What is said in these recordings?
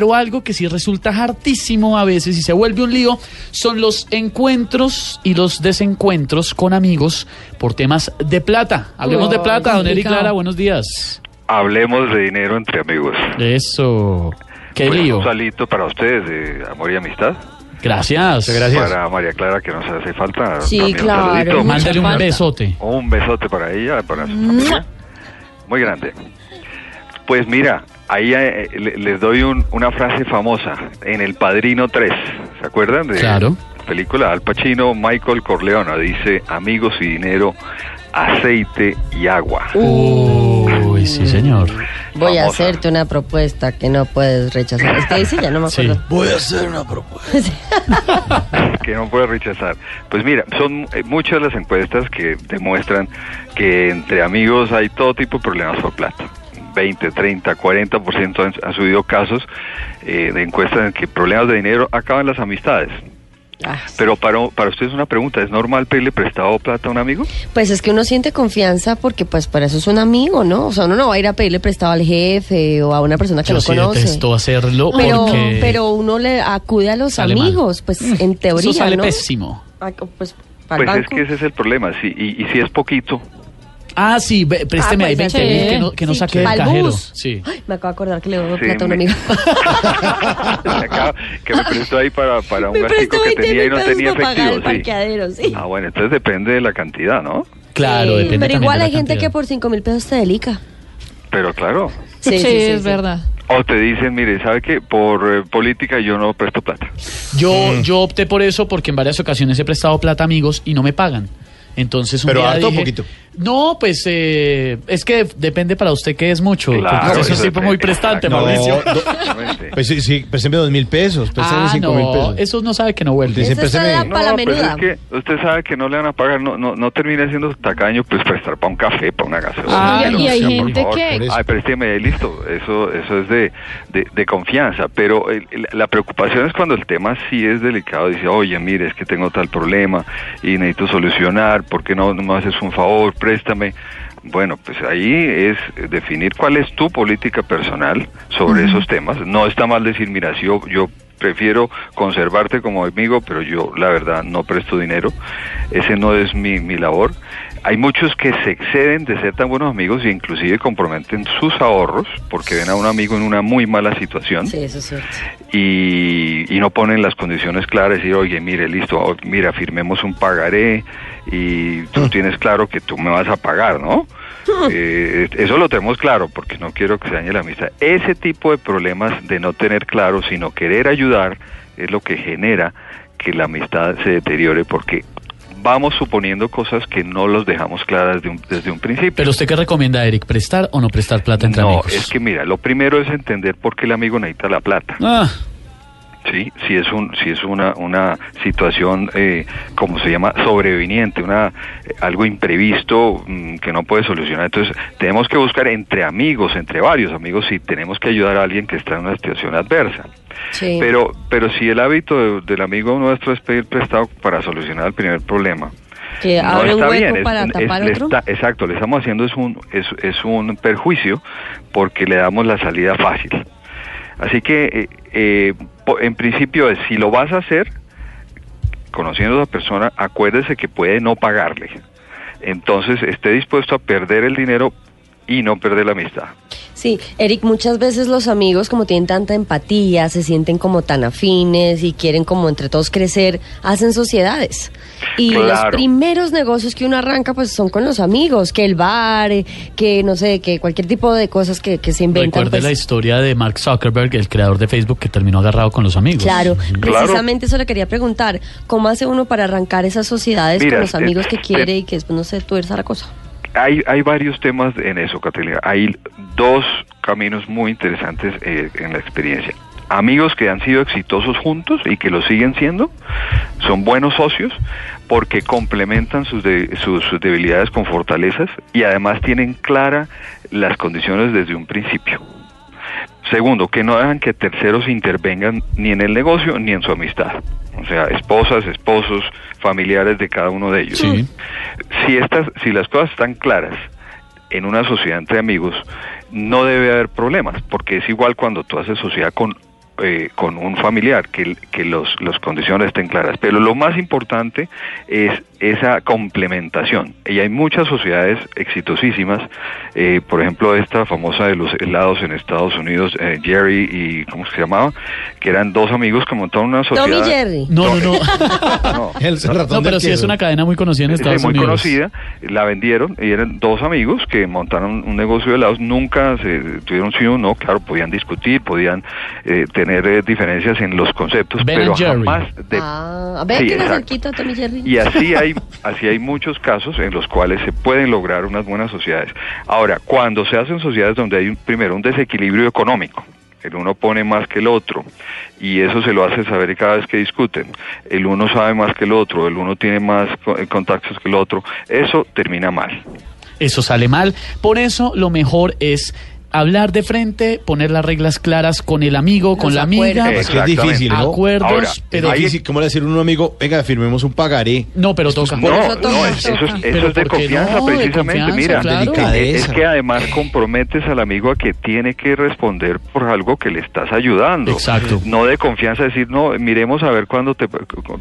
Pero algo que sí resulta hartísimo a veces y se vuelve un lío son los encuentros y los desencuentros con amigos por temas de plata. Hablemos de plata, don Eric. Clara, buenos días. Hablemos de dinero entre amigos. Eso. Qué Pues, lío. Un salito para ustedes de amor y amistad. Gracias. Para María Clara, que nos hace falta. Sí, un claro. Mándale un falta. besote. Un besote para ella, para su familia. Muy grande. Pues mira, ahí eh, le- les doy un- una frase famosa en El Padrino 3. ¿Se acuerdan de Claro. la película? Al Pacino, Michael Corleone dice, amigos y dinero, aceite y agua. Uy, sí, señor. Voy a hacerte una propuesta que no puedes rechazar. Es que dice, ya no me Sí. acuerdo. Voy a hacer una propuesta. que no puede rechazar. Pues mira, son eh, muchas las encuestas que demuestran que entre amigos hay todo tipo de problemas por plata. 20, 30, 40% han, han subido casos eh, de encuestas en que problemas de dinero acaban las amistades. Ah, Pero para, para ustedes una pregunta, ¿es normal pedirle prestado plata a un amigo? Pues es que uno siente confianza porque pues para eso es un amigo, ¿no? O sea, uno no va a ir a pedirle prestado al jefe o a una persona que Yo no sí conoce. detesto hacerlo Pero, porque pero uno le acude a los sale mal. amigos, pues en teoría, eso sale ¿no? pésimo. Ah, Pues, Pues es que ese es el problema, sí, y, y si es poquito, Ah, sí, ve- présteme Ah, ahí pues, 20 mil sí. que no, que no Sí, saque del pa'l cajero. bus. Sí. Ay, me acabo de acordar que le doy Sí, plata a un me- amigo. que me prestó ahí para, para un me gastico prestó que 20 tenía y mil no pesos tenía para pagar el efectivo, sí. parqueadero, sí. Ah, bueno, entonces depende de la cantidad, ¿no? Claro, Sí, depende Pero también igual de la hay gente cantidad. que por 5 mil pesos te delica. Pero claro, Sí, sí, sí, es sí. verdad. O te dicen, mire, ¿sabe qué? Por eh, política yo no presto plata. Yo, Mm. yo opté por eso porque en varias ocasiones he prestado plata a amigos y no me pagan. Entonces un ¿Pero día harto o dije, poquito? No, pues eh, es que depende para usted que es mucho. Claro, porque usted es un tipo muy prestante, No, Mauricio. pues sí, sí, présteme dos mil pesos, présteme Ah, cinco mil no, pesos. eso no sabe que no vuelve. Dice, présteme- la para la pues menuda. es que usted sabe que no le van a pagar, no, no, no termina siendo tacaño, pues prestar para un café, para una gaseosa. Ah, Pero, y hay gente favor, que-. Ay, présteme ahí, listo, eso, eso es de, de, de confianza, pero el- el- la preocupación es cuando el tema sí es delicado, dice, oye, mire, es que tengo tal problema y necesito solucionar, ¿por qué no, no me haces un favor? Préstame. Bueno, pues ahí es definir cuál es tu política personal sobre esos temas. No está mal decir, mira, si yo, yo prefiero conservarte como amigo, pero yo la verdad no presto dinero. Ese no es mi, mi labor. Hay muchos que se exceden de ser tan buenos amigos e inclusive comprometen sus ahorros porque ven a un amigo en una muy mala situación Sí, eso es cierto. Y, y no ponen las condiciones claras y decir, oye, mire, listo, mira, firmemos un pagaré y tú tienes claro que tú me vas a pagar, ¿no? Eh, eso lo tenemos claro porque no quiero que se dañe la amistad. Ese tipo de problemas de no tener claro, sino querer ayudar, es lo que genera que la amistad se deteriore porque vamos suponiendo cosas que no los dejamos claras de un- desde un principio. Pero usted qué recomienda, Eric, prestar o no prestar plata entre no, amigos. es que mira, lo primero es entender por qué el amigo necesita la plata. Ah, Sí, si es un, si es una, una situación, eh, como se llama, sobreviniente, una, eh, algo imprevisto mm, que no puede solucionar. Entonces, tenemos que buscar entre amigos, entre varios amigos, si tenemos que ayudar a alguien que está en una situación adversa. Sí. Pero, pero si el hábito de- del amigo nuestro es pedir prestado para solucionar el primer problema, que no abre un está hueco bien. para es- tapar le otro. está- exacto, le estamos haciendo es un, es, es un perjuicio porque le damos la salida fácil. Así que, eh, eh, en principio, es, si lo vas a hacer, conociendo a la persona, acuérdese que puede no pagarle. Entonces, esté dispuesto a perder el dinero y no perder la amistad. Sí, Eric, muchas veces los amigos como tienen tanta empatía, se sienten como tan afines y quieren como entre todos crecer, hacen sociedades. Y los primeros negocios que uno arranca pues son con los amigos, que el bar, eh, que no sé, que cualquier tipo de cosas que, que se inventan. recuerde pues, la historia de Mark Zuckerberg, el creador de Facebook, que terminó agarrado con los amigos. Claro, Claro. precisamente eso le quería preguntar. ¿Cómo hace uno para arrancar esas sociedades Mira, con los amigos eh, que quiere y que después no se tuerza la cosa? Hay, hay varios temas en eso, Catalina. Hay dos caminos muy interesantes eh, en la experiencia. Amigos que han sido exitosos juntos y que lo siguen siendo, son buenos socios porque complementan sus, de- sus, debilidades con fortalezas y además tienen clara las condiciones desde un principio. Segundo, que no dejan que terceros intervengan ni en el negocio ni en su amistad. O sea, esposas, esposos, familiares de cada uno de ellos Sí. si estas si las cosas están claras en una sociedad entre amigos no debe haber problemas porque es igual cuando tú haces sociedad con eh, con un familiar, que, que los, las condiciones estén claras. Pero lo más importante es esa complementación. Y hay muchas sociedades exitosísimas, eh, por ejemplo, esta famosa de los helados en Estados Unidos, eh, Jerry y, ¿cómo se llamaba? Que eran dos amigos que montaron una sociedad. Tommy Jerry. No, no, no. No, El ratón No, pero sí es una cadena muy conocida en Sí, Estados muy Unidos. conocida, la vendieron y eran dos amigos que montaron un negocio de helados, nunca se tuvieron sí o no, claro, podían discutir, podían eh, tener eh, diferencias en los conceptos, Ben pero Jerry. jamás de... Ah, a ver, Sí, exacto. Tommy Jerry. Y así hay, así hay muchos casos en los cuales se pueden lograr unas buenas sociedades. Ahora, cuando se hacen sociedades donde hay un- primero un desequilibrio económico, el uno pone más que el otro y eso se lo hace saber cada vez que discuten. El uno sabe más que el otro, el uno tiene más eh, contactos que el otro. Eso termina mal. Eso sale mal. Por eso lo mejor es hablar de frente, poner las reglas claras con el amigo, con Los la amiga. acuerdos. Es que es difícil, ¿no? Acuerdos, Ahora, pero Es difícil, ¿cómo le decir a un amigo, venga, firmemos un pagaré? no, pero toca. No, eso no, es- eso, es, Pero eso es de ¿por qué confianza no? De precisamente. confianza, Mira, claro. Es que además comprometes al amigo a que tiene que responder por algo que le estás ayudando. Exacto. No de confianza decir, no, miremos a ver cuándo te,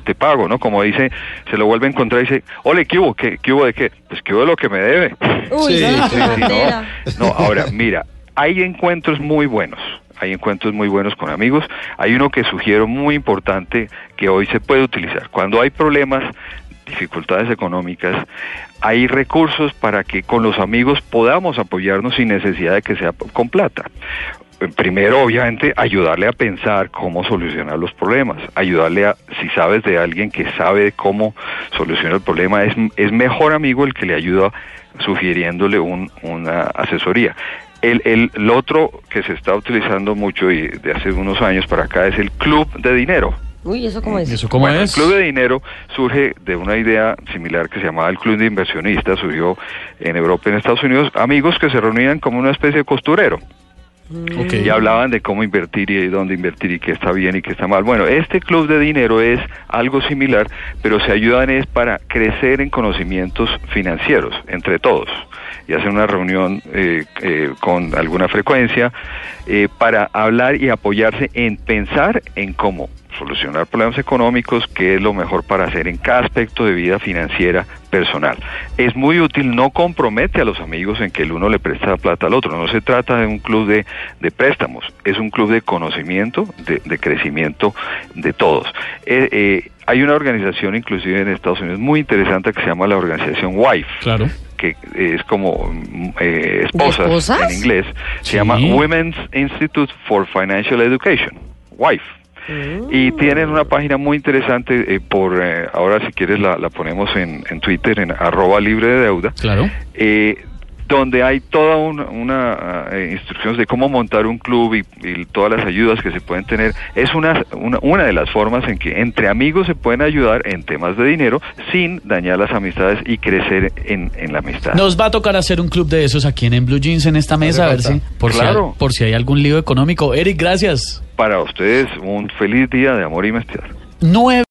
te pago, ¿no? Como dice, se lo vuelve a encontrar y dice, ole, ¿qué hubo? ¿Qué, qué hubo de qué? Pues ¿qué hubo de lo que me debe? Uy, Sí, sí, Sí, no, no, ahora, mira, hay encuentros muy buenos. Hay encuentros muy buenos con amigos. Hay uno que sugiero muy importante que hoy se puede utilizar. Cuando hay problemas, dificultades económicas, hay recursos para que con los amigos podamos apoyarnos sin necesidad de que sea con plata. Primero, obviamente, ayudarle a pensar cómo solucionar los problemas, ayudarle a, si sabes de alguien que sabe cómo solucionar el problema, es, es mejor amigo el que le ayuda sugiriéndole un- una asesoría. El, el, el otro que se está utilizando mucho y de hace unos años para acá es el club de dinero. Uy, ¿eso cómo es? ¿Eso cómo Bueno, es? El Club de Dinero surge de una idea similar que se llamaba el Club de Inversionistas, surgió en Europa y en Estados Unidos, amigos que se reunían como una especie de costurero Ok. y hablaban de cómo invertir y dónde invertir y qué está bien y qué está mal. Bueno, este Club de Dinero es algo similar, pero se ayudan es para crecer en conocimientos financieros entre todos y hacen una reunión eh, eh, con alguna frecuencia eh, para hablar y apoyarse en pensar en cómo solucionar problemas económicos, qué es lo mejor para hacer en cada aspecto de vida financiera personal. Es muy útil, no compromete a los amigos en que el uno le presta plata al otro, no se trata de un club de, de préstamos, es un club de conocimiento, de, de crecimiento de todos. Eh, eh, hay una organización inclusive en Estados Unidos muy interesante que se llama la organización WIFE, Claro. que es como mm, eh, esposas, esposas? en inglés, se Sí. llama Women's Institute for Financial Education, WIFE. Y tienen una página muy interesante eh, por, eh, ahora si quieres la, la ponemos en, en Twitter, en arroba libre de deuda, Claro. eh, donde hay toda una, una eh, instrucciones de cómo montar un club y, y todas las ayudas que se pueden tener. Es una, una, una de las formas en que entre amigos se pueden ayudar en temas de dinero sin dañar las amistades y crecer en, en la amistad. Nos va a tocar hacer un club de esos aquí en, en Blue Jeans en esta mesa, a ver si por, si Claro. por si hay algún lío económico. Eric, gracias. Para ustedes un feliz día de amor y. Nueve